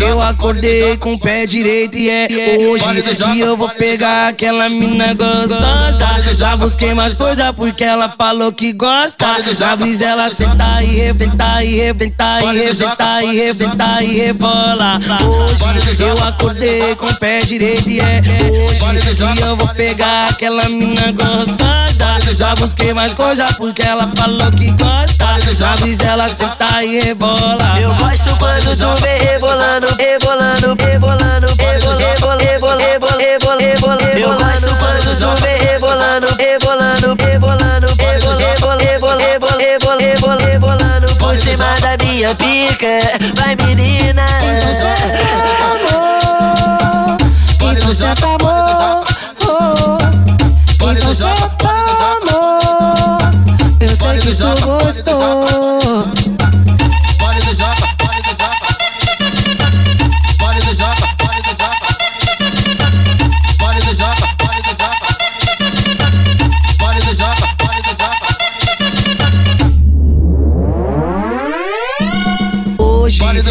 eu acordei com o pé direito e é hoje que eu vou pegar aquela mina gostosa. Já busquei mais coisa porque ela falou que gosta. Já brisa ela sentar e tentar e tentar e tentar e tentar e rebola. Hoje eu acordei com o pé direito e é hoje que eu vou pegar aquela mina gostosa. Já busquei mais coisa porque ela falou que gosta. Já brisa ela sentar e rebola. Eu gosto quando tu vem rebolando, rebolando, rebolando, rebolando, rebolando, rebolando, rebolando. Eu gosto quando tu vem rebolando, rebolando, rebolando, rebolando, rebolando, rebolando, rebolando, por cima da minha pica. Vai menina. Então senta amor, oh. Tu gostou.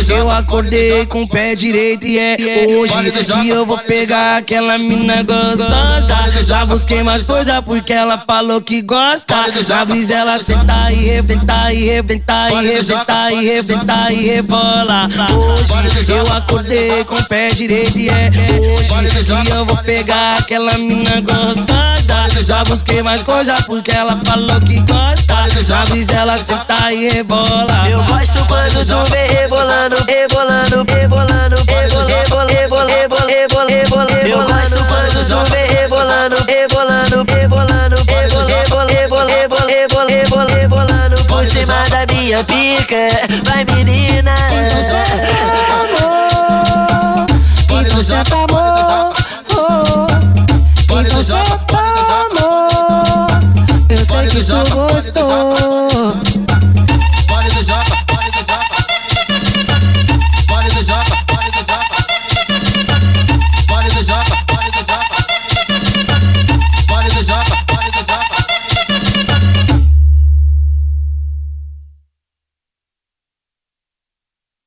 Eu acordei com o pé direito e é hoje que eu vou pegar aquela mina gostosa. Já busquei mais coisa porque ela falou que gosta. Já brisa ela sentar e tentar e tentar e tentar e tentar e rebola. Hoje eu acordei com o pé direito e é hoje que eu vou pegar aquela mina gostosa. Já busquei mais coisa porque ela falou que gosta. Já brisa ela sentar e rebola. Eu gosto quando tu vem rebolando, rebolando, rebolando, rebolando, rebolando, rebolando, rebolando. Eu gosto quando tu vem rebolando, rebolando, rebolando, rebolando, rebolando, rebolando, rebolando. Por cima da minha pica, vai menina. Então senta amor, então senta amor, então senta amor. Eu sei que tu gostou.